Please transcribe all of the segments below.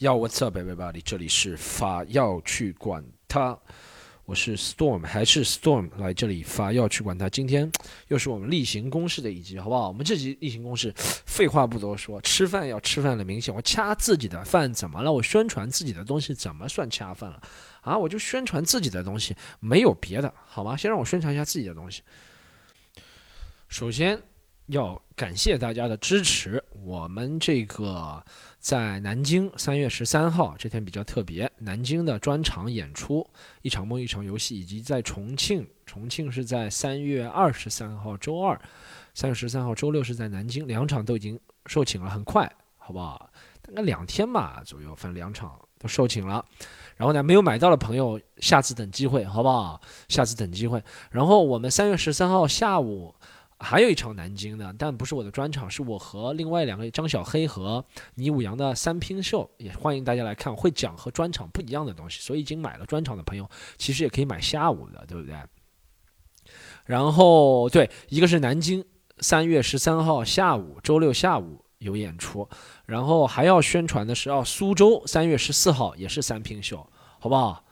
要 What's up, everybody？这里是法要去管他，我是 Storm，还是 Storm 来这里法要去管他。今天又是我们例行公事的一集，好不好？我们这集例行公事，废话不多说，吃饭要吃饭的明显。我掐自己的饭怎么了？我宣传自己的东西怎么算掐饭了？啊，我就宣传自己的东西，没有别的，好吗？先让我宣传一下自己的东西。首先要感谢大家的支持，我们这个。在南京三月十三号这天比较特别，南京的专场演出一场梦一场游戏，以及在重庆，重庆是在三月二十三号周二，三月十三号周六是在南京，两场都已经售罄了，很快，好不好？大概两天吧左右，反正两场都售罄了。然后呢，没有买到的朋友，下次等机会，好不好？下次等机会。然后我们三月十三号下午。还有一场南京的，但不是我的专场，是我和另外两个张小黑和倪武阳的三拼秀，也欢迎大家来看，会讲和专场不一样的东西。所以已经买了专场的朋友，其实也可以买下午的，对不对？然后对，一个是南京三月十三号下午，周六下午有演出，然后还要宣传的是哦，苏州三月十四号也是三拼秀，好不好？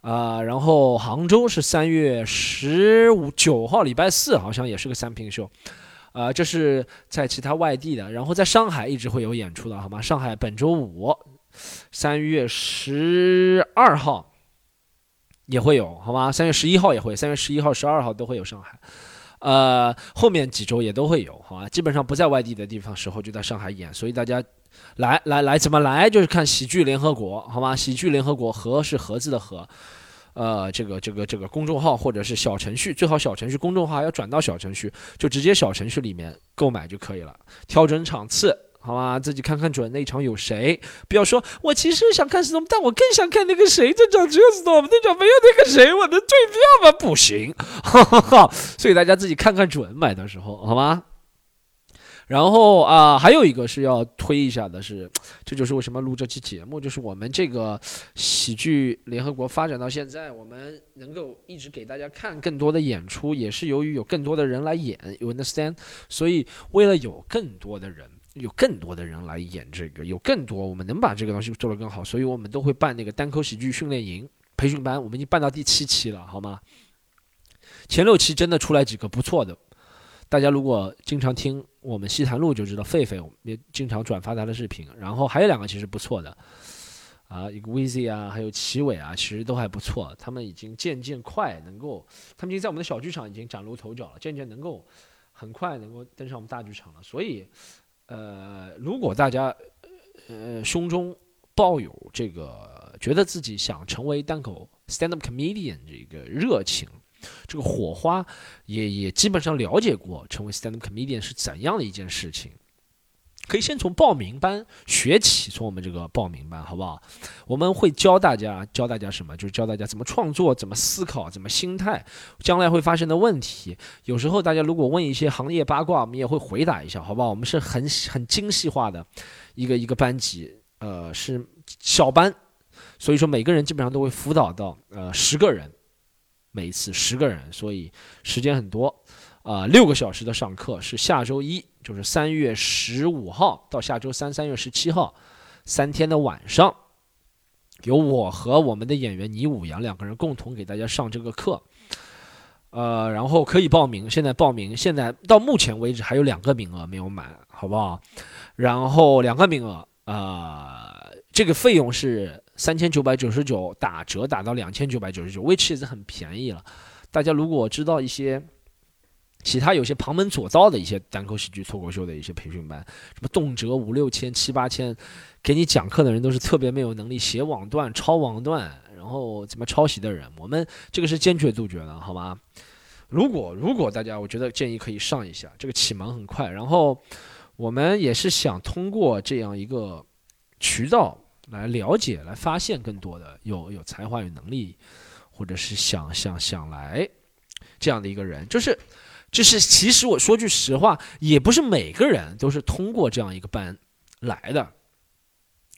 啊，然后杭州是三月十五九号，礼拜四好像也是个三平秀，啊，这是在其他外地的，然后在上海一直会有演出的，好吗？上海本周五三月十二号也会有，好吗？三月十一号也会，三月十一号、十二号都会有上海，呃，后面几周也都会有，好吧？基本上不在外地的地方时候就在上海演，所以大家。来来来，怎么来？就是看喜剧联合国，好吗？喜剧联合国，和是盒子的和，呃，这个这个这个公众号或者是小程序，最好小程序，公众号要转到小程序，就直接小程序里面购买就可以了。调整场次，好吗？自己看看准那场有谁，不要说我其实想看 storm，但我更想看那个谁，这场只有 storm，那场没有那个谁，我能退票吗？不行，哈哈哈。所以大家自己看看准，买的时候，好吗？然后啊，还有一个是要推一下的，是，这就是为什么录这期节目，就是我们这个喜剧联合国发展到现在，我们能够一直给大家看更多的演出，也是由于有更多的人来演，you understand？所以为了有更多的人，有更多的人来演这个，有更多我们能把这个东西做得更好，所以我们都会办那个单口喜剧训练营培训班，我们已经办到第七期了，好吗？前六期真的出来几个不错的。大家如果经常听我们西谈录就知道，狒狒也经常转发他的视频。然后还有两个其实不错的，啊，一个 Vizy 啊，还有齐伟啊，其实都还不错。他们已经渐渐快能够，他们已经在我们的小剧场已经崭露头角了，渐渐能够很快能够登上我们大剧场了。所以，呃，如果大家呃胸中抱有这个觉得自己想成为单口 stand up comedian 这个热情。这个火花也也基本上了解过，成为 stand up comedian 是怎样的一件事情。可以先从报名班学起，从我们这个报名班好不好？我们会教大家，教大家什么？就是教大家怎么创作，怎么思考，怎么心态，将来会发生的问题。有时候大家如果问一些行业八卦，我们也会回答一下，好不好？我们是很很精细化的一个一个班级，呃，是小班，所以说每个人基本上都会辅导到呃十个人。每一次十个人，所以时间很多，啊，六个小时的上课是下周一，就是三月十五号到下周三，三月十七号，三天的晚上，由我和我们的演员倪武阳两个人共同给大家上这个课，呃，然后可以报名，现在报名，现在到目前为止还有两个名额没有满，好不好？然后两个名额，啊，这个费用是。三千九百九十九打折打到两千九百九十九，which is 很便宜了。大家如果知道一些其他有些旁门左道的一些单口喜剧脱口秀的一些培训班，什么动辄五六千七八千，给你讲课的人都是特别没有能力写网段、抄网段，然后怎么抄袭的人。我们这个是坚决杜绝的，好吗？如果如果大家，我觉得建议可以上一下，这个启蒙很快。然后我们也是想通过这样一个渠道。来了解、来发现更多的有有才华、有能力，或者是想想想来这样的一个人，就是就是，其实我说句实话，也不是每个人都是通过这样一个班来的，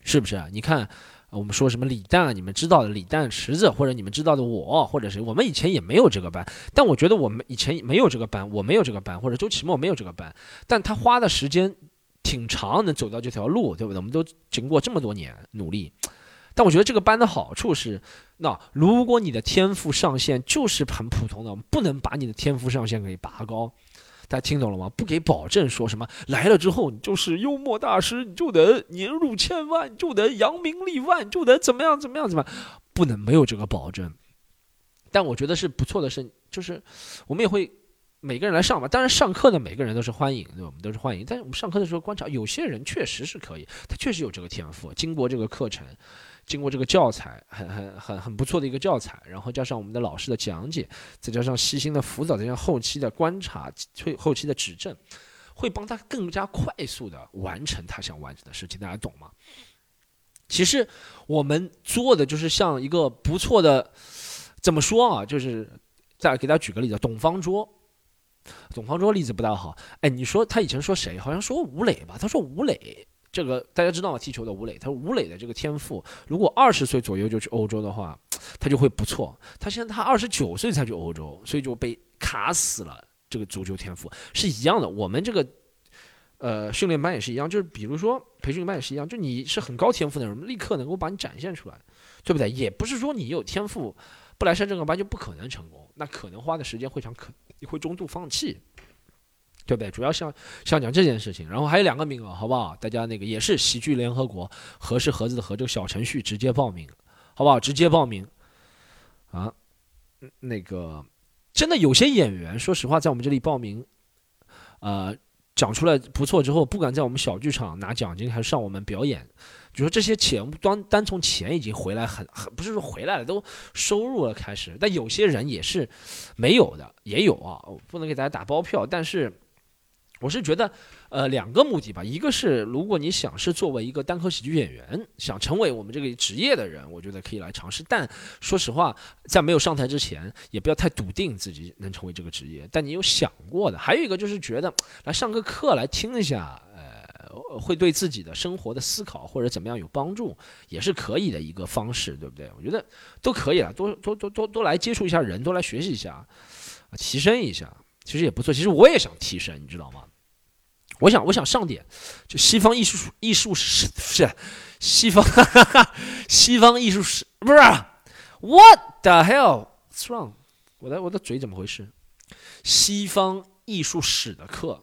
是不是？你看，我们说什么李诞，你们知道的李诞池子，或者你们知道的我，或者是我们以前也没有这个班，但我觉得我们以前没有这个班，我没有这个班，或者周奇墨没有这个班，但他花的时间。挺长，能走到这条路，对不对？我们都经过这么多年努力，但我觉得这个班的好处是，那如果你的天赋上限就是很普通的，我们不能把你的天赋上限给拔高。大家听懂了吗？不给保证说什么来了之后你就是幽默大师，你就得年入千万，就得扬名立万，就得怎么样怎么样怎么样，不能没有这个保证。但我觉得是不错的，是就是我们也会每个人来上吧。当然上课的每个人都是欢迎，对我们都是欢迎。但是我们上课的时候观察，有些人确实是可以，他确实有这个天赋，经过这个课程。经过这个教材，很很很很不错的一个教材，然后加上我们的老师的讲解，再加上细心的辅导，再加上后期的观察、后后期的指正，会帮他更加快速的完成他想完成的事情。大家懂吗？其实我们做的就是像一个不错的，怎么说啊？就是再给大家举个例子，董方卓，董方卓例子不大好。哎，你说他以前说谁？好像说吴磊吧？他说吴磊。这个大家知道吗？踢球的吴磊，他吴磊的这个天赋，如果二十岁左右就去欧洲的话，他就会不错。他现在他二十九岁才去欧洲，所以就被卡死了。这个足球天赋是一样的，我们这个呃训练班也是一样，就是比如说培训班也是一样，就你是很高天赋的人，立刻能够把你展现出来，对不对？也不是说你有天赋不来上这个班就不可能成功，那可能花的时间会长，可你会中途放弃。对不对？主要像像讲这件事情，然后还有两个名额，好不好？大家那个也是喜剧联合国，合是盒子的和这个小程序直接报名，好不好？直接报名啊！那个真的有些演员，说实话，在我们这里报名，呃，讲出来不错之后，不管在我们小剧场拿奖金，还是上我们表演，就说这些钱单单从钱已经回来很很，不是说回来了，都收入了开始。但有些人也是没有的，也有啊，不能给大家打包票，但是。我是觉得，呃，两个目的吧。一个是，如果你想是作为一个单口喜剧演员，想成为我们这个职业的人，我觉得可以来尝试。但说实话，在没有上台之前，也不要太笃定自己能成为这个职业。但你有想过的。还有一个就是觉得来上个课来听一下，呃，会对自己的生活的思考或者怎么样有帮助，也是可以的一个方式，对不对？我觉得都可以了，多多多多多来接触一下人，多来学习一下，提升一下，其实也不错。其实我也想提升，你知道吗？我想，我想上点，就西方艺术艺术史是西方哈哈 西方艺术史不是？What the hell s wrong？我的我的嘴怎么回事？西方艺术史的课，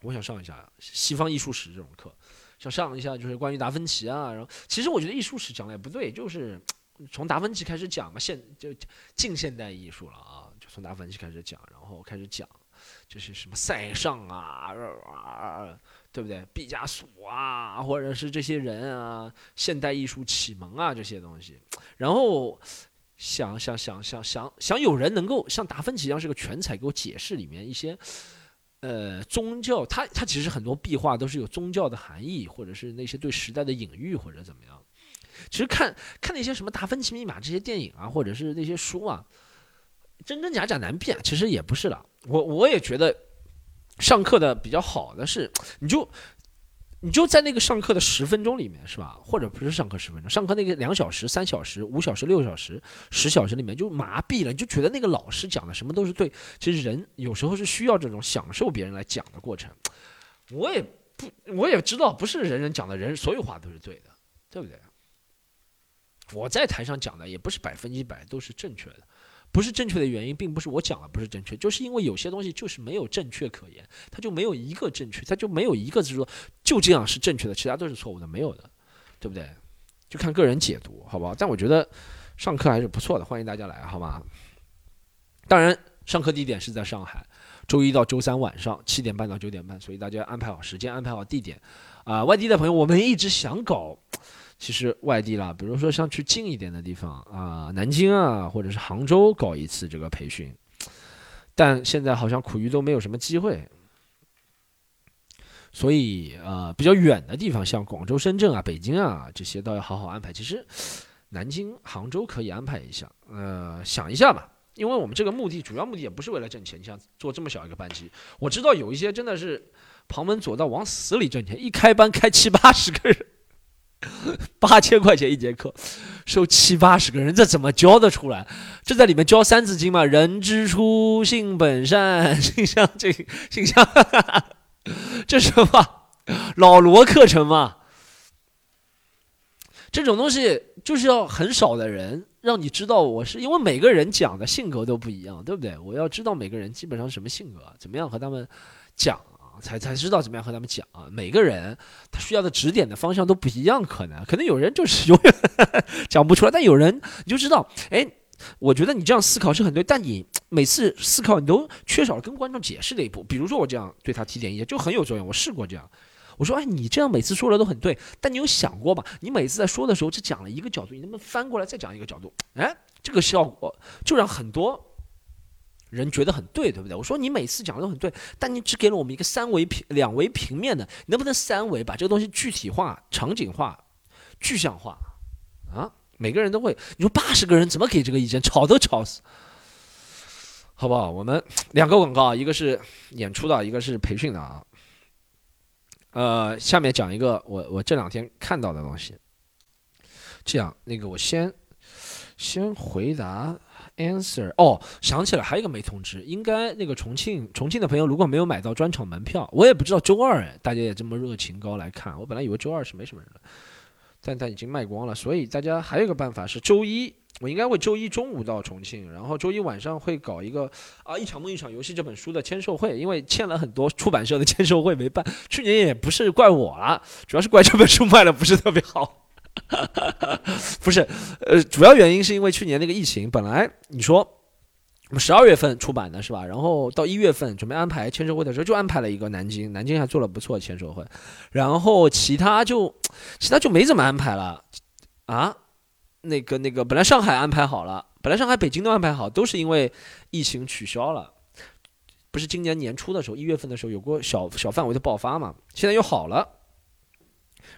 我想上一下西方艺术史这种课，想上一下就是关于达芬奇啊。然后，其实我觉得艺术史讲的也不对，就是从达芬奇开始讲嘛，现就近现代艺术了啊，从达芬奇开始讲，然后开始讲。就是什么塞尚啊，对不对？毕加索啊，或者是这些人啊，现代艺术启蒙啊这些东西。然后想想想想想想，有人能够像达芬奇一样是个全才，给我解释里面一些呃宗教。他他其实很多壁画都是有宗教的含义，或者是那些对时代的隐喻，或者怎么样。其实看看那些什么《达芬奇密码》这些电影啊，或者是那些书啊。真真假假难辨，其实也不是的。我我也觉得，上课的比较好的是，你就你就在那个上课的十分钟里面，是吧？或者不是上课十分钟，上课那个两小时、三小时、五小时、六小时、十小时里面就麻痹了，你就觉得那个老师讲的什么都是对。其实人有时候是需要这种享受别人来讲的过程。我也不，我也知道不是人人讲的人所有话都是对的，对不对？我在台上讲的也不是百分之一百都是正确的。不是正确的原因，并不是我讲的不是正确，就是因为有些东西就是没有正确可言，它就没有一个正确，它就没有一个就是说就这样是正确的，其他都是错误的，没有的，对不对？就看个人解读，好不好？但我觉得上课还是不错的，欢迎大家来，好吗？当然，上课地点是在上海，周一到周三晚上七点半到九点半，所以大家安排好时间，安排好地点。啊，外地的朋友，我们一直想搞。其实外地啦，比如说像去近一点的地方啊，南京啊，或者是杭州搞一次这个培训，但现在好像苦于都没有什么机会，所以呃，比较远的地方，像广州、深圳啊、北京啊这些，都要好好安排。其实南京、杭州可以安排一下，呃，想一下吧，因为我们这个目的主要目的也不是为了挣钱，你像做这么小一个班级，我知道有一些真的是旁门左道往死里挣钱，一开班开七八十个人。八千块钱一节课，收七八十个人，这怎么教得出来？这在里面教《三字经》嘛？人之初，性本善，性相近，性相，这什么？老罗课程嘛。这种东西就是要很少的人让你知道我是因为每个人讲的性格都不一样，对不对？我要知道每个人基本上什么性格，怎么样和他们讲，才才知道怎么样和他们讲啊。每个人他需要的指点的方向都不一样，可能可能有人就是 永远讲不出来，但有人你就知道，哎，我觉得你这样思考是很对，但你每次思考你都缺少了跟观众解释的一步。比如说我这样对他提点意见就很有作用，我试过这样。我说，哎，你这样每次说的都很对，但你有想过吧？你每次在说的时候只讲了一个角度，你能不能翻过来再讲一个角度？哎，这个效果就让很多人觉得很对，对不对？我说你每次讲的都很对，但你只给了我们一个三维平、两维平面的，能不能三维把这个东西具体化、场景化、具象化？啊，每个人都会。你说八十个人怎么给这个意见？吵都吵死，好不好？我们 两个广告，一个是演出的，一个是培训的啊。呃，下面讲一个我我这两天看到的东西。这样，那个我先先回答 answer。哦，想起来还有一个没通知，应该那个重庆重庆的朋友如果没有买到专场门票，我也不知道周二大家也这么热情高来看。我本来以为周二是没什么人的，但但已经卖光了，所以大家还有一个办法是周一。我应该会周一中午到重庆，然后周一晚上会搞一个啊一场梦一场游戏这本书的签售会，因为欠了很多出版社的签售会没办。去年也不是怪我啊，主要是怪这本书卖的不是特别好。不是，呃，主要原因是因为去年那个疫情，本来你说我们十二月份出版的是吧？然后到一月份准备安排签售会的时候，就安排了一个南京，南京还做了不错的签售会，然后其他就其他就没怎么安排了啊。那个那个，本来上海安排好了，本来上海、北京都安排好，都是因为疫情取消了。不是今年年初的时候，一月份的时候有过小小范围的爆发嘛？现在又好了，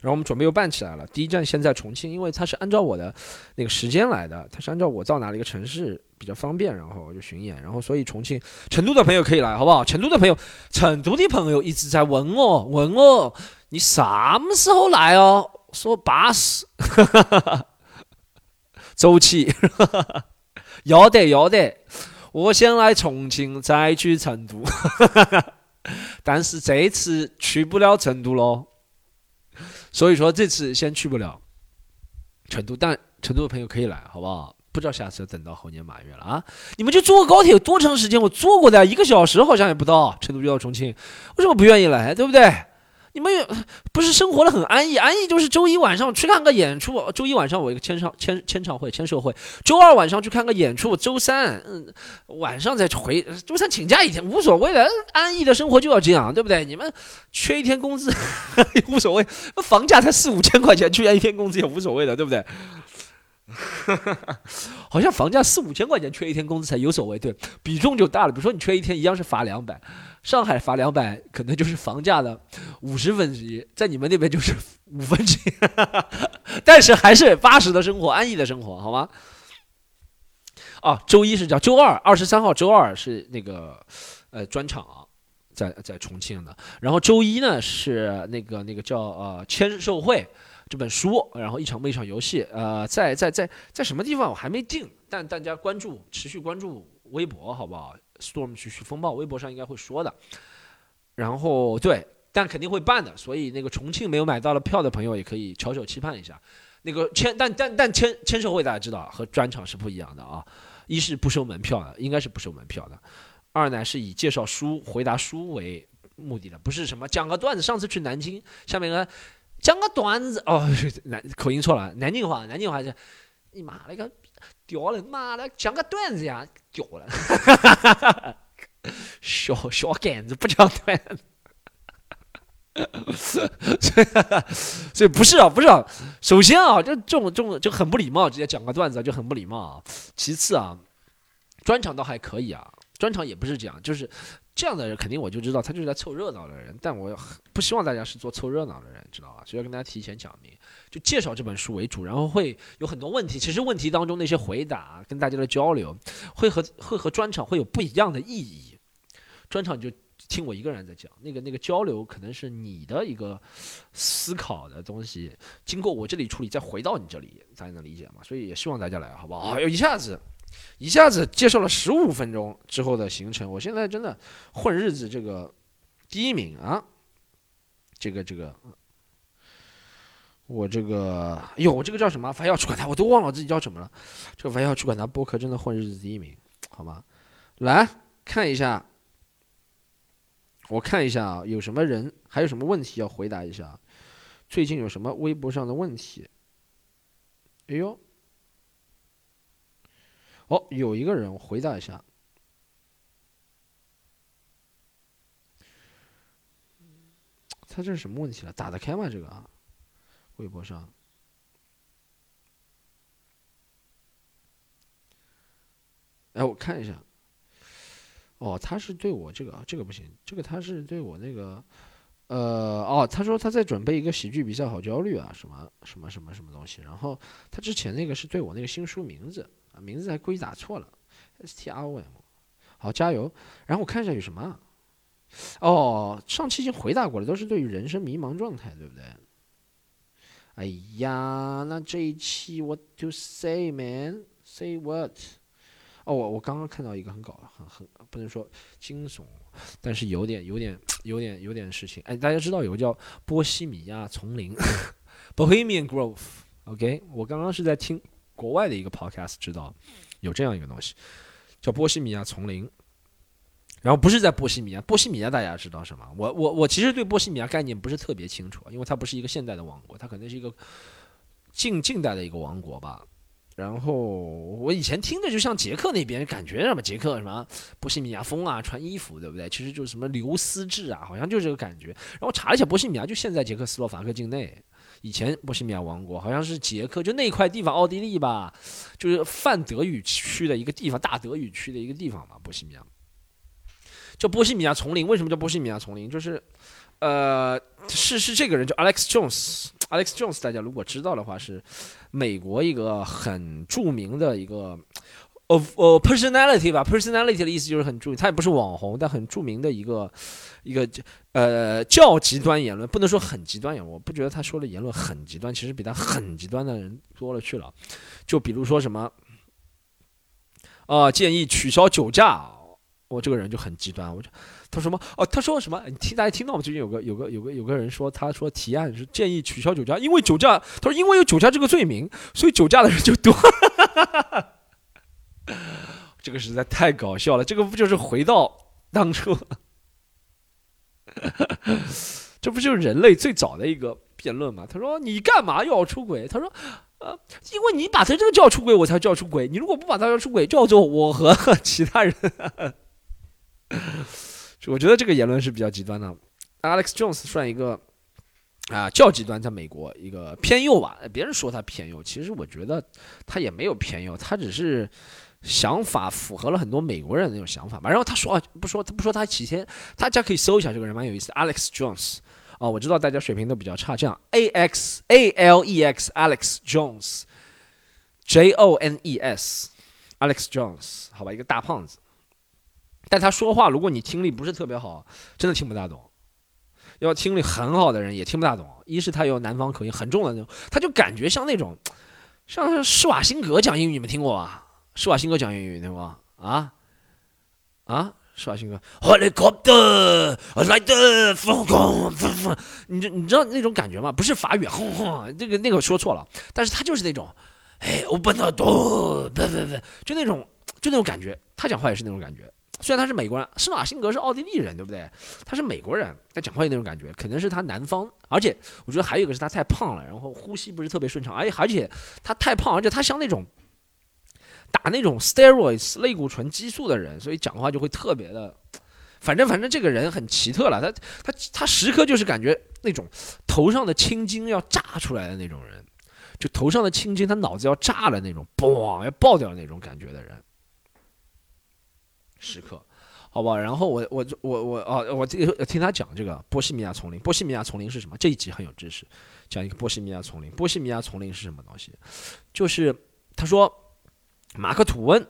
然后我们准备又办起来了。第一站先在重庆，因为它是按照我的那个时间来的，它是按照我到哪里一个城市比较方便，然后就巡演。然后所以重庆、成都的朋友可以来，好不好？成都的朋友，成都的朋友一直在问我，问我你什么时候来哦？说巴适。走起，要得要得，我先来重庆，再去成都，但是这次去不了成都喽，所以说这次先去不了成都，但成都的朋友可以来，好不好？不知道下次要等到猴年马月了啊！你们就坐高铁多长时间？我坐过的，一个小时好像也不到，成都就到重庆，为什么不愿意来？对不对？你们不是生活的很安逸？安逸就是周一晚上去看个演出，周一晚上我一个签唱签签唱会签售会，周二晚上去看个演出，周三嗯晚上再回，周三请假一天无所谓的，安逸的生活就要这样，对不对？你们缺一天工资 无所谓，房价才四五千块钱，缺一天工资也无所谓的，对不对？好像房价四五千块钱，缺一天工资才有所谓，对比重就大了。比如说你缺一天，一样是罚两百。上海罚两百，可能就是房价的五十分之一，在你们那边就是 五分之一，但是还是八十的生活，安逸的生活，好吗？啊，周一是叫周二，二十三号周二是那个呃专场，在在重庆的，然后周一呢是那个那个叫呃签售会这本书，然后一场一场游戏，呃在在在在什么地方我还没定，但大家关注持续关注微博，好不好？Storm 去去风暴，微博上应该会说的。然后对，但肯定会办的。所以那个重庆没有买到了票的朋友，也可以翘首期盼一下。那个签，但但但签签售会大家知道和专场是不一样的啊。一是不收门票的，应该是不收门票的。二呢是以介绍书、回答书为目的的，不是什么讲个段子。上次去南京，下面个讲个段子哦，南口音错了，南京话，南京话是，你妈了个。掉了，妈的，讲个段子呀，屌了，小小杆子不讲段子，所以不是啊，不是啊，首先啊，就这种这种就很不礼貌，直接讲个段子就很不礼貌啊。其次啊，专场倒还可以啊，专场也不是这样，就是。这样的人肯定我就知道他就是在凑热闹的人，但我不希望大家是做凑热闹的人，知道吧？所以要跟大家提前讲明，就介绍这本书为主，然后会有很多问题。其实问题当中那些回答跟大家的交流，会和会和专场会有不一样的意义。专场就听我一个人在讲，那个那个交流可能是你的一个思考的东西，经过我这里处理再回到你这里，大家能理解吗？所以也希望大家来，好不好？哎呦，一下子。一下子介绍了十五分钟之后的行程，我现在真的混日子这个第一名啊！这个这个，我这个，哎呦，我这个叫什么？凡要去管他，我都忘了自己叫什么了。这个凡要去管他，播客真的混日子第一名，好吗？来看一下，我看一下啊，有什么人，还有什么问题要回答一下？最近有什么微博上的问题？哎呦，哦，有一个人，我回答一下。他这是什么问题了？打得开吗？这个啊，微博上。哎，我看一下。哦，他是对我这个，这个不行，这个他是对我那个，呃，哦，他说他在准备一个喜剧比赛，好焦虑啊，什么什么什么什么东西。然后他之前那个是对我那个新书名字名字还故意打错了，S T R O M。好，加油。然后我看一下有什么。哦，上期已经回答过了，都是对于人生迷茫状态，对不对？哎呀，那这一期 What to say, man? Say what? 哦，我我刚刚看到一个很搞，很很不能说惊悚，但是有点有点有点有点事情。哎，大家知道有个叫波西米亚丛林 （Bohemian Grove）？OK，我刚刚是在听国外的一个 podcast，知道有这样一个东西，叫波西米亚丛林。然后不是在波西米亚，波西米亚大家知道什么？我我我其实对波西米亚概念不是特别清楚，因为它不是一个现代的王国，它可能是一个近近代的一个王国吧。然后我以前听着就像捷克那边，感觉什么捷克什么波西米亚风啊，穿衣服对不对？其实就是什么流丝制啊，好像就这个感觉。然后查了一下，波西米亚就现在捷克斯洛伐克境内，以前波西米亚王国好像是捷克，就那块地方，奥地利吧，就是泛德语区的一个地方，大德语区的一个地方嘛，波西米亚。叫波西米亚丛林，为什么叫波西米亚丛林？就是，呃，是是这个人叫 Alex Jones，Alex Jones，大家如果知道的话，是美国一个很著名的一个，of personality 吧，personality 的意思就是很著名，他也不是网红，但很著名的一个一个呃较极端言论，不能说很极端言论，我不觉得他说的言论很极端，其实比他很极端的人多了去了，就比如说什么，啊，建议取消酒驾。我这个人就很极端，我就他说什么哦，他说什么？你听大家听到吗？最近有个有个有个有个人说，他说提案是建议取消酒驾，因为酒驾，他说因为有酒驾这个罪名，所以酒驾的人就多。这个实在太搞笑了，这个不就是回到当初？这不就是人类最早的一个辩论吗？他说你干嘛要出轨？他说呃，因为你把他这个叫出轨，我才叫出轨。你如果不把他叫出轨，叫做我和 其他人。我觉得这个言论是比较极端的。Alex Jones 算一个啊较极端，在美国一个偏右吧。别人说他偏右，其实我觉得他也没有偏右，他只是想法符合了很多美国人的那种想法吧。然后他说啊，不说他不说他几天，大家可以搜一下这个人，蛮有意思。Alex Jones 哦，我知道大家水平都比较差，这样 A X A L E X Alex Jones J O N E S Alex Jones 好吧，一个大胖子。但他说话，如果你听力不是特别好，真的听不大懂。要听力很好的人也听不大懂。一是他有南方口音很重的那种，他就感觉像那种，像施瓦辛格讲英语，你们听过吧？施瓦辛格讲英语听过啊？啊，施瓦辛格，helicopter like the 风空风风，你知你知道那种感觉吗？不是法语，轰轰，这个那个说错了。但是他就是那种，哎，open the door，不不不，就那种就那种感觉。他讲话也是那种感觉。虽然他是美国人，施瓦辛格是奥地利人，对不对？他是美国人，他讲话有那种感觉，可能是他南方。而且我觉得还有一个是他太胖了，然后呼吸不是特别顺畅。而且而且他太胖，而且他像那种打那种 steroids 类固醇激素的人，所以讲话就会特别的。反正反正这个人很奇特了，他他他时刻就是感觉那种头上的青筋要炸出来的那种人，就头上的青筋他脑子要炸了那种，嘣要爆掉那种感觉的人。时刻，好吧，然后我我我我哦，我听听他讲这个波西米亚丛林。波西米亚丛林是什么？这一集很有知识，讲一个波西米亚丛林。波西米亚丛林是什么东西？就是他说马克吐温，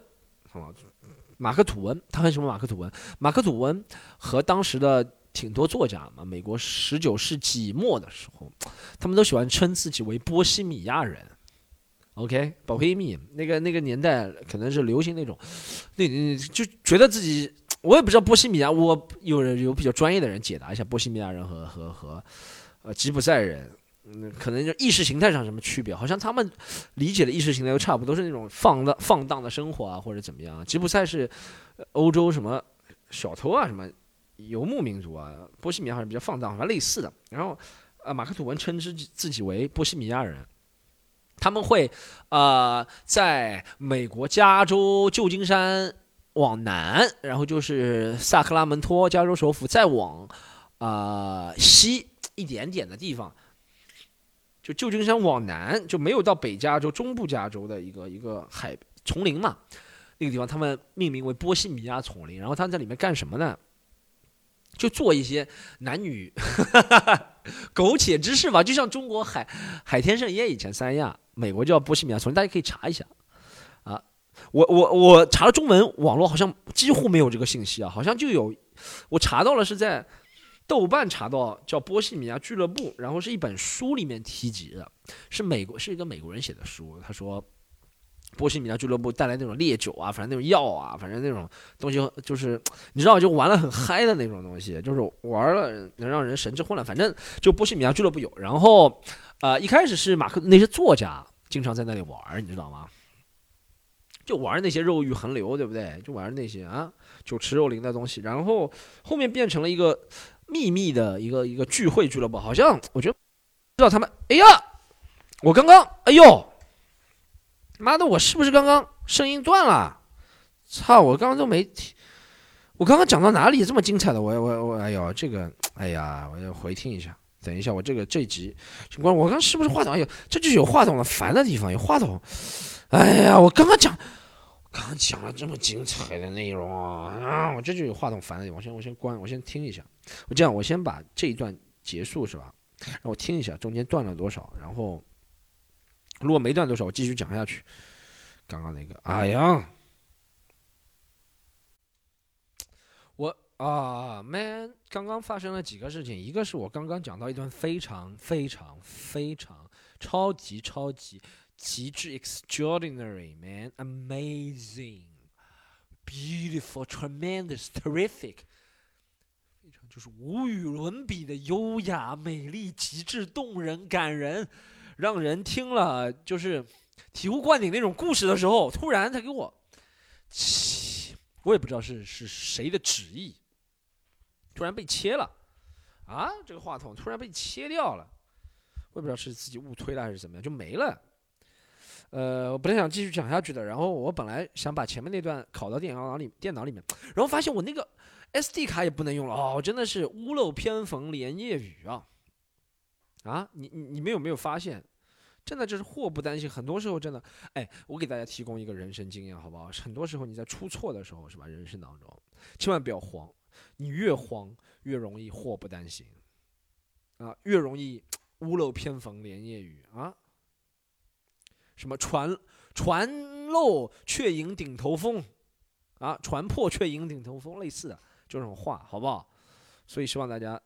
马克吐温，他很喜欢马克吐温。马克吐温和当时的挺多作家嘛，美国十九世纪末的时候，他们都喜欢称自己为波西米亚人。OK，保黑蜜那个那个年代可能是流行那种，那就觉得自己我也不知道波西米亚，我有人有比较专业的人解答一下波西米亚人和和和呃吉普赛人，嗯，可能就意识形态上什么区别？好像他们理解的意识形态都差不多，是那种放荡放荡的生活啊，或者怎么样？吉普赛是欧洲什么小偷啊，什么游牧民族啊？波西米亚好像比较放荡，好像类似的。然后，呃，马克吐温称之自己为波西米亚人。他们会，呃，在美国加州旧金山往南，然后就是萨克拉门托，加州首府，再往，啊西一点点的地方，就旧金山往南就没有到北加州中部加州的一个一个海丛林嘛，那个地方他们命名为波西米亚丛林，然后他们在里面干什么呢？就做一些男女 苟且之事吧，就像中国海海天盛宴以前三亚。美国叫波西米亚丛林，大家可以查一下，啊，我我我查了中文网络，好像几乎没有这个信息啊，好像就有，我查到了是在豆瓣查到叫波西米亚俱乐部，然后是一本书里面提及的，是美国是一个美国人写的书，他说波西米亚俱乐部带来那种烈酒啊，反正那种药啊，反正那种东西就是你知道就玩了很嗨的那种东西，就是玩了能让人神志混乱，反正就波西米亚俱乐部有，然后。呃，一开始是马克那些作家经常在那里玩，你知道吗？就玩那些肉欲横流，对不对？就玩那些啊，酒池肉林的东西。然后后面变成了一个秘密的一个一个聚会俱乐部，好像我觉得知道他们。哎呀，我刚刚，哎呦，妈的，我是不是刚刚声音断了？操，我刚刚都没听，我刚刚讲到哪里这么精彩的？我我我，哎呦，这个，哎呀，我要回听一下。等一下，我这个这集，我我刚是不是话筒？哎呦，这就有话筒了烦的地方，有话筒。哎呀，我刚刚讲，刚刚讲了这么精彩的内容啊，我这就有话筒烦的地方。先我先关，我先听一下。我这样，我先把这一段结束是吧？让我听一下中间断了多少，然后如果没断多少，我继续讲下去。刚刚那个，哎呀。我啊，man，刚刚发生了几个事情，一个是我刚刚讲到一段非常非常非常超级超级极致 extraordinary man，amazing，beautiful，tremendous，terrific，就是无与伦比的优雅、美丽、极致、动人、感人，让人听了就是醍醐灌顶那种故事的时候，突然他给我，我也不知道是是谁的旨意。突然被切了，啊，这个话筒突然被切掉了，我也不知道是自己误推了还是怎么样，就没了。呃，我本来想继续讲下去的，然后我本来想把前面那段拷到电脑里电脑里面，然后发现我那个 SD 卡也不能用了，哦，真的是屋漏偏逢连夜雨啊！啊，你你你们有没有发现？真的就是祸不单行，很多时候真的，哎，我给大家提供一个人生经验好不好？很多时候你在出错的时候是吧？人生当中千万不要慌。你越慌，越容易祸不单行，啊，越容易屋漏偏逢连夜雨啊。什么船船漏却迎顶头风，啊，船破却迎顶头风，类似的这种话，好不好？所以希望大家，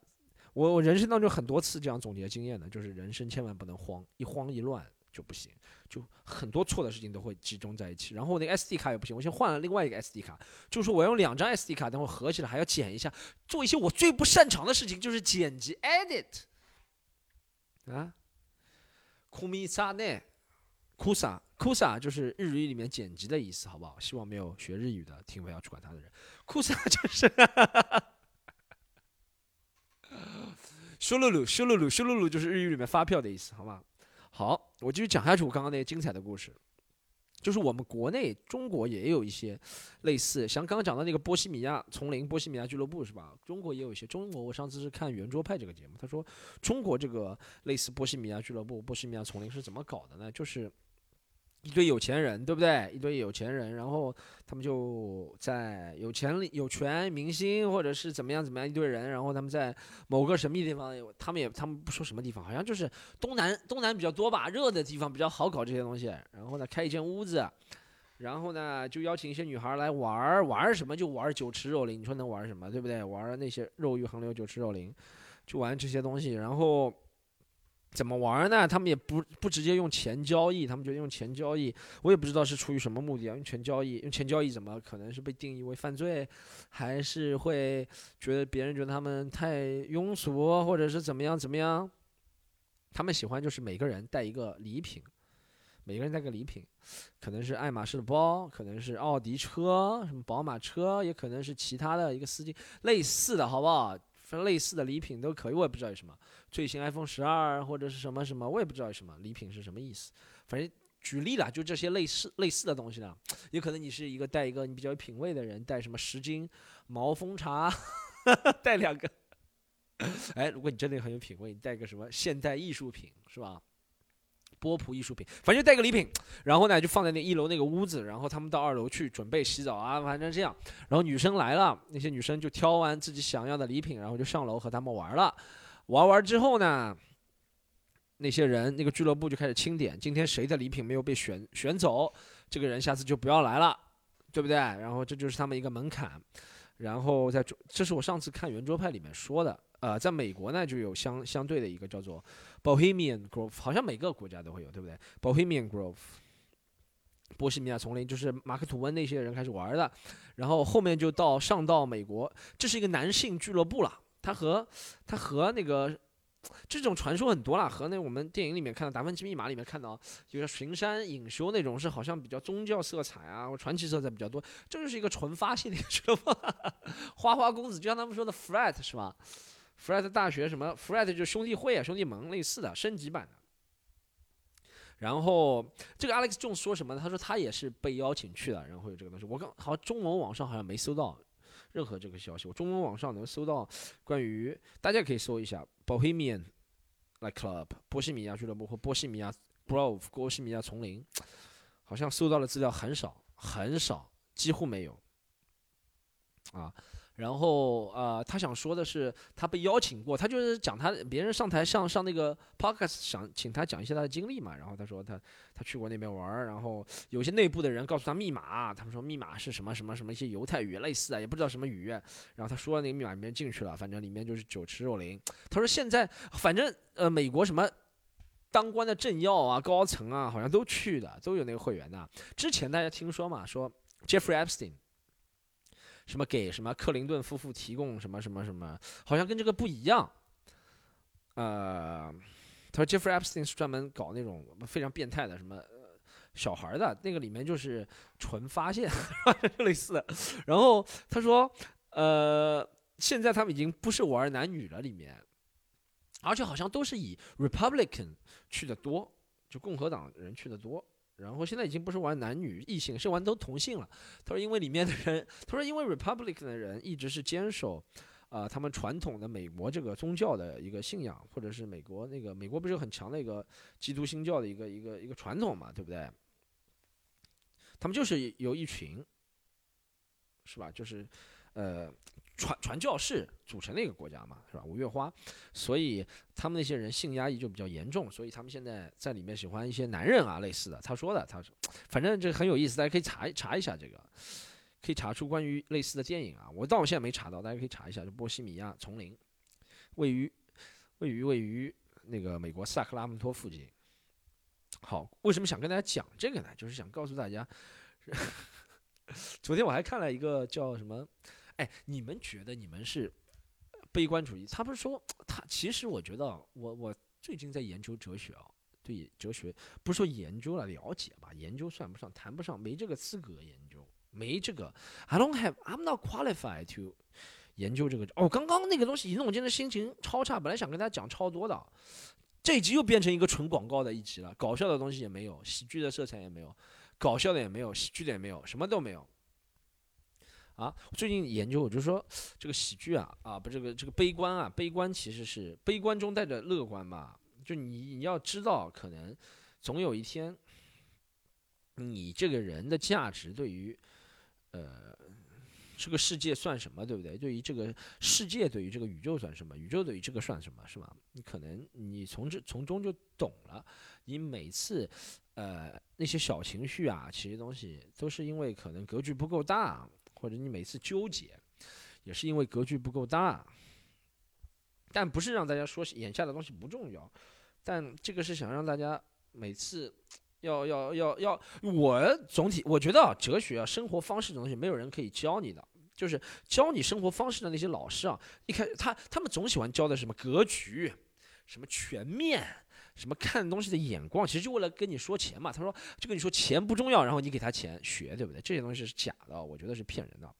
我我人生当中很多次这样总结经验的，就是人生千万不能慌，一慌一乱就不行。就很多错的事情都会集中在一起，然后我那个 SD 卡也不行，我先换了另外一个 SD 卡，就是我用两张 SD 卡，等会合起来还要剪一下，做一些我最不擅长的事情，就是剪辑 edit 啊。库米萨内，库萨 Kusa 就是日语里面剪辑的意思，好不好？希望没有学日语的听不要去管他的人，Kusa 就是，修露露修露露修露露就是日语里面发票的意思，好吗？好，我继续讲下去。我刚刚那些精彩的故事，就是我们国内中国也有一些类似，像刚刚讲到那个波西米亚丛林、波西米亚俱乐部，是吧？中国也有一些。中国，我上次是看圆桌派这个节目，他说中国这个类似波西米亚俱乐部、波西米亚丛林是怎么搞的呢？就是。一堆有钱人，对不对？一堆有钱人，然后他们就在有钱有权明星，或者是怎么样怎么样一堆人，然后他们在某个神秘地方，他们也他们不说什么地方，好像就是东南东南比较多吧，热的地方比较好搞这些东西。然后呢，开一间屋子，然后呢就邀请一些女孩来玩儿，玩儿什么就玩儿酒池肉林，你说能玩什么，对不对？玩那些肉欲横流，酒池肉林，就玩这些东西，然后。怎么玩呢？他们也不不直接用钱交易，他们觉得用钱交易，我也不知道是出于什么目的啊？用钱交易，用钱交易怎么可能是被定义为犯罪？还是会觉得别人觉得他们太庸俗，或者是怎么样怎么样？他们喜欢就是每个人带一个礼品，每个人带个礼品，可能是爱马仕的包，可能是奥迪车，什么宝马车，也可能是其他的一个司机，类似的好不好？分类似的礼品都可以，我也不知道有什么最新 iPhone 十二或者是什么什么，我也不知道什么礼品是什么意思。反正举例了，就这些类似类似的东西呢，也可能你是一个带一个你比较有品味的人，带什么十斤毛峰茶，带两个。哎，如果你真的很有品味，你带个什么现代艺术品是吧？波普艺术品，反正带个礼品，然后呢就放在那一楼那个屋子，然后他们到二楼去准备洗澡啊，反正这样。然后女生来了，那些女生就挑完自己想要的礼品，然后就上楼和他们玩了。玩完之后呢，那些人那个俱乐部就开始清点，今天谁的礼品没有被选选走，这个人下次就不要来了，对不对？然后这就是他们一个门槛。然后在这是我上次看圆桌派里面说的。呃，在美国呢，就有相相对的一个叫做 Bohemian Grove，好像每个国家都会有，对不对？Bohemian Grove，波西米亚丛林，就是马克吐温那些人开始玩的，然后后面就到上到美国，这是一个男性俱乐部了。他和他和那个这种传说很多了，和那我们电影里面看到《达芬奇密码》里面看到，就是巡山隐修那种，是好像比较宗教色彩啊，或传奇色彩比较多。这就是一个纯发泄的俱乐部，花花公子，就像他们说的 frat 是吧？Fred 大学什么？Fred 就是兄弟会啊，兄弟盟类似的升级版的。然后这个 Alex Jones 说什么呢？他说他也是被邀请去的，然后有这个东西。我刚好中文网上好像没搜到任何这个消息。我中文网上能搜到关于，大家可以搜一下 Bohemian like Club 波西米亚俱乐部或波西米亚 Grove 波西米亚丛林，好像搜到的资料很少，很少，几乎没有啊。然后呃，他想说的是，他被邀请过，他就是讲他别人上台上上那个 podcast，想请他讲一些他的经历嘛。然后他说他他去过那边玩，然后有些内部的人告诉他密码，他们说密码是什么什么什么一些犹太语类似的，也不知道什么语。然后他说那个密码里面进去了，反正里面就是酒池肉林。他说现在反正呃美国什么当官的政要啊、高层啊，好像都去的，都有那个会员的。之前大家听说嘛，说 Jeffrey Epstein。什么给什么克林顿夫妇提供什么什么什么，好像跟这个不一样。呃，他说 Jeffrey Epstein 是专门搞那种非常变态的什么小孩的，那个里面就是纯发现 类似的。然后他说，呃，现在他们已经不是玩男女了，里面，而且好像都是以 Republican 去的多，就共和党人去的多。然后现在已经不是玩男女异性，是玩都同性了。他说，因为里面的人，他说，因为 Republican 的人一直是坚守，啊，他们传统的美国这个宗教的一个信仰，或者是美国那个美国不是有很强的一个基督新教的一个一个一个传统嘛，对不对？他们就是有一群，是吧？就是，呃。传传教士组成的一个国家嘛，是吧？五月花，所以他们那些人性压抑就比较严重，所以他们现在在里面喜欢一些男人啊，类似的。他说的，他说，反正这很有意思，大家可以查一查一下这个，可以查出关于类似的电影啊。我到现在没查到，大家可以查一下，就波西米亚丛林，位于位于位于那个美国萨克拉门托附近。好，为什么想跟大家讲这个呢？就是想告诉大家，昨天我还看了一个叫什么。哎，你们觉得你们是悲观主义？他不是说他，其实我觉得我我最近在研究哲学啊，对哲学不是说研究了了解吧，研究算不上，谈不上，没这个资格研究，没这个，I don't have, I'm not qualified to 研究这个。哦，刚刚那个东西，弄我今天心情超差，本来想跟大家讲超多的，这一集又变成一个纯广告的一集了，搞笑的东西也没有，喜剧的色彩也没有，搞笑的也没有，喜剧的也没有，什么都没有。啊，最近研究，我就说这个喜剧啊，啊不，这个这个悲观啊，悲观其实是悲观中带着乐观嘛。就你你要知道，可能总有一天，你这个人的价值对于呃这个世界算什么，对不对？对于这个世界，对于这个宇宙算什么？宇宙对于这个算什么，是吧？你可能你从这从中就懂了。你每次呃那些小情绪啊，其实东西都是因为可能格局不够大。或者你每次纠结，也是因为格局不够大，但不是让大家说眼下的东西不重要，但这个是想让大家每次要要要要，我总体我觉得啊，哲学啊，生活方式这东西没有人可以教你的，就是教你生活方式的那些老师啊，一开始他他们总喜欢教的什么格局，什么全面，什么看东西的眼光，其实就为了跟你说钱嘛。他说就跟你说钱不重要，然后你给他钱学，对不对？这些东西是假的，我觉得是骗人的。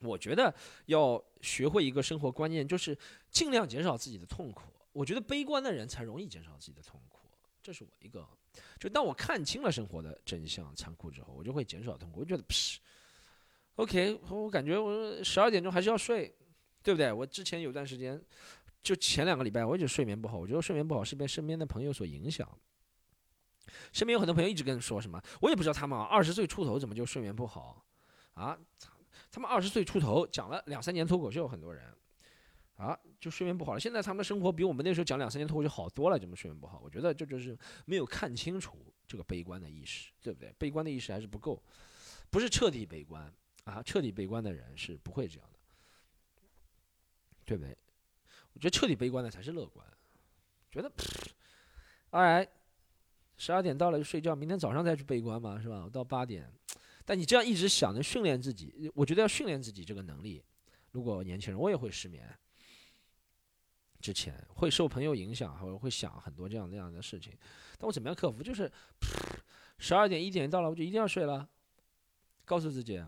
我觉得要学会一个生活观念，就是尽量减少自己的痛苦。我觉得悲观的人才容易减少自己的痛苦，这是我一个。就当我看清了生活的真相、残酷之后，我就会减少痛苦。我觉得，噗，OK，我感觉我十二点钟还是要睡，对不对？我之前有段时间，就前两个礼拜，我一直睡眠不好。我觉得睡眠不好是被身边的朋友所影响。身边有很多朋友一直跟说什么，我也不知道他们啊二十岁出头怎么就睡眠不好啊？他们二十岁出头讲了两三年脱口秀，很多人。啊，就睡眠不好了。现在他们的生活比我们那时候讲两三年脱口秀好多了。怎么睡眠不好？我觉得这就是没有看清楚这个悲观的意识，对不对？悲观的意识还是不够，不是彻底悲观啊。彻底悲观的人是不会这样的，对不对？我觉得彻底悲观的才是乐观。觉得，哎，十二点到了就睡觉，明天早上再去悲观嘛，是吧？我到八点，但你这样一直想着训练自己，我觉得要训练自己这个能力。如果年轻人，我也会失眠。之前会受朋友影响，或者会想很多这样那样的事情，但我怎么样克服？就是十二点一点到了，我就一定要睡了。告诉自己，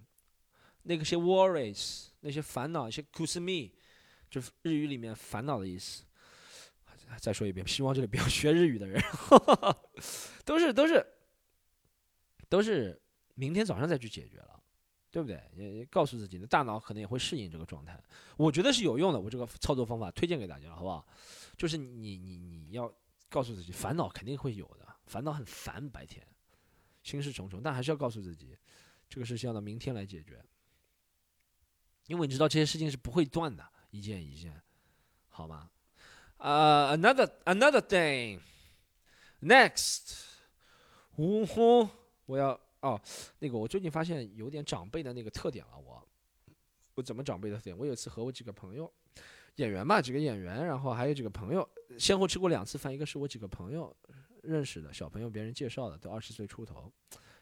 那些 worries，那些烦恼，一些 kusumi，就就是日语里面烦恼的意思。再说一遍，希望这里不要 学日语的人，都是都是都是明天早上再去解决了。对不对？也告诉自己的大脑可能也会适应这个状态，我觉得是有用的。我这个操作方法推荐给大家，好不好？就是你你你要告诉自己，烦恼肯定会有的，烦恼很烦，白天心事重重，但还是要告诉自己，这个事情要到明天来解决，因为你知道这些事情是不会断的，一件一件，好吗？啊，another another thing，next，呜呼，我要。哦，那个我最近发现有点长辈的那个特点了。我，我怎么长辈的特点？我有一次和我几个朋友，演员嘛，几个演员，然后还有几个朋友，先后吃过两次饭。一个是我几个朋友认识的小朋友，别人介绍的，都二十岁出头。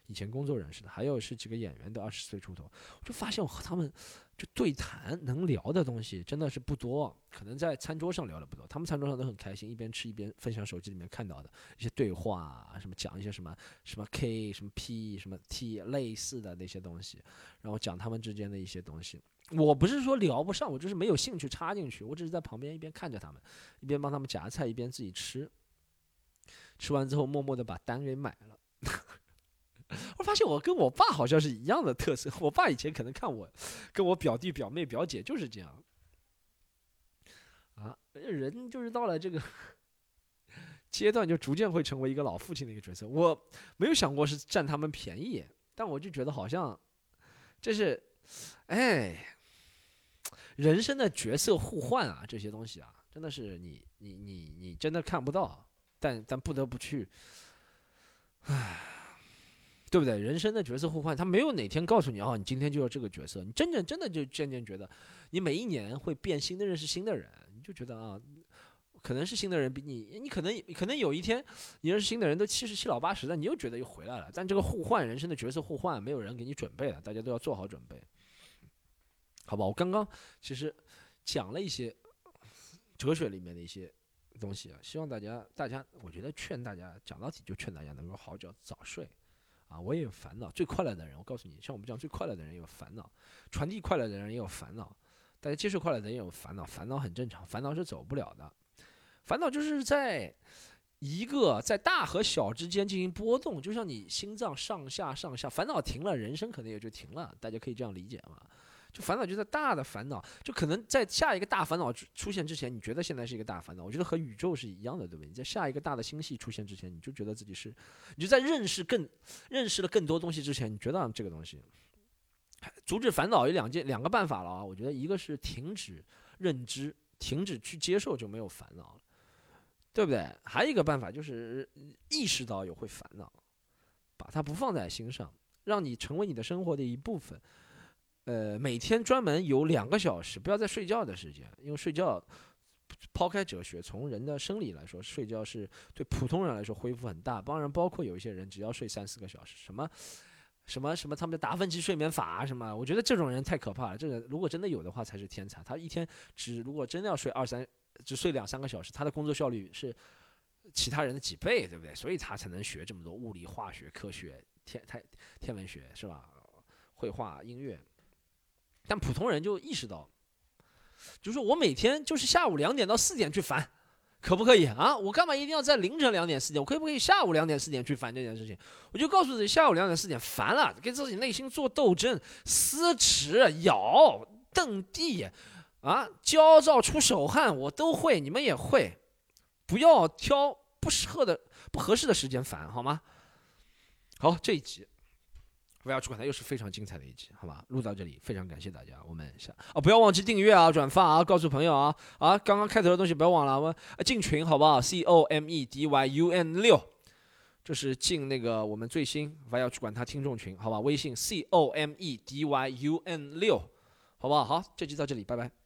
以前工作认识的，还有是几个演员都二十岁出头，我就发现我和他们就对谈能聊的东西真的是不多，可能在餐桌上聊的不多。他们餐桌上都很开心，一边吃一边分享手机里面看到的一些对话，什么讲一些什么什么 K 什么 P 什么 T 类似的那些东西，然后讲他们之间的一些东西。我不是说聊不上，我就是没有兴趣插进去，我只是在旁边一边看着他们，一边帮他们夹菜，一边自己吃。吃完之后，默默的把单给买了。我发现我跟我爸好像是一样的特色。我爸以前可能看我，跟我表弟、表妹、表姐就是这样。啊，人就是到了这个阶段，就逐渐会成为一个老父亲的一个角色。我没有想过是占他们便宜，但我就觉得好像这是，哎，人生的角色互换啊，这些东西啊，真的是你你你你真的看不到，但但不得不去，唉。对不对？人生的角色互换，他没有哪天告诉你哦，你今天就要这个角色。你真正真的就渐渐觉得，你每一年会变新的认识新的人，你就觉得啊，可能是新的人比你，你可能可能有一天你认识新的人都七十七老八十的，你又觉得又回来了。但这个互换人生的角色互换，没有人给你准备了，大家都要做好准备，好吧？我刚刚其实讲了一些哲学里面的一些东西啊，希望大家大家，我觉得劝大家讲到底就劝大家能够好觉早睡。啊，我也有烦恼。最快乐的人，我告诉你，像我们这样最快乐的人也有烦恼，传递快乐的人也有烦恼，大家接受快乐的人也有烦恼。烦恼很正常，烦恼是走不了的。烦恼就是在一个在大和小之间进行波动，就像你心脏上下上下，烦恼停了，人生可能也就停了。大家可以这样理解吗？就烦恼就在大的烦恼，就可能在下一个大烦恼出现之前，你觉得现在是一个大烦恼。我觉得和宇宙是一样的，对不对？你在下一个大的星系出现之前，你就觉得自己是，你就在认识更认识了更多东西之前，你觉得这个东西阻止烦恼有两件两个办法了啊。我觉得一个是停止认知，停止去接受就没有烦恼了，对不对？还有一个办法就是意识到有会烦恼，把它不放在心上，让你成为你的生活的一部分。呃，每天专门有两个小时，不要在睡觉的时间，因为睡觉，抛开哲学，从人的生理来说，睡觉是对普通人来说恢复很大。当然，包括有一些人只要睡三四个小时，什么，什么什么，他们的达芬奇睡眠法什么，我觉得这种人太可怕了。这个如果真的有的话，才是天才。他一天只如果真的要睡二三，只睡两三个小时，他的工作效率是其他人的几倍，对不对？所以他才能学这么多物理、化学、科学、天太天文学，是吧？绘画、音乐。但普通人就意识到，就是我每天就是下午两点到四点去烦，可不可以啊？我干嘛一定要在凌晨两点四点？我可不可以下午两点四点去烦这件事情？我就告诉自己，下午两点四点烦了，跟自己内心做斗争，撕扯、咬、蹬地，啊，焦躁、出手汗，我都会，你们也会，不要挑不适合的、不合适的时间烦，好吗？好，这一集。不要去管它，又是非常精彩的一集，好吧？录到这里，非常感谢大家，我们下啊，不要忘记订阅啊，转发啊，告诉朋友啊啊，刚刚开头的东西不要忘了，我们进群好不好？C O M E D Y U N 六，这是进那个我们最新不要去管它听众群，好吧？微信 C O M E D Y U N 六，好不好？好，这集到这里，拜拜。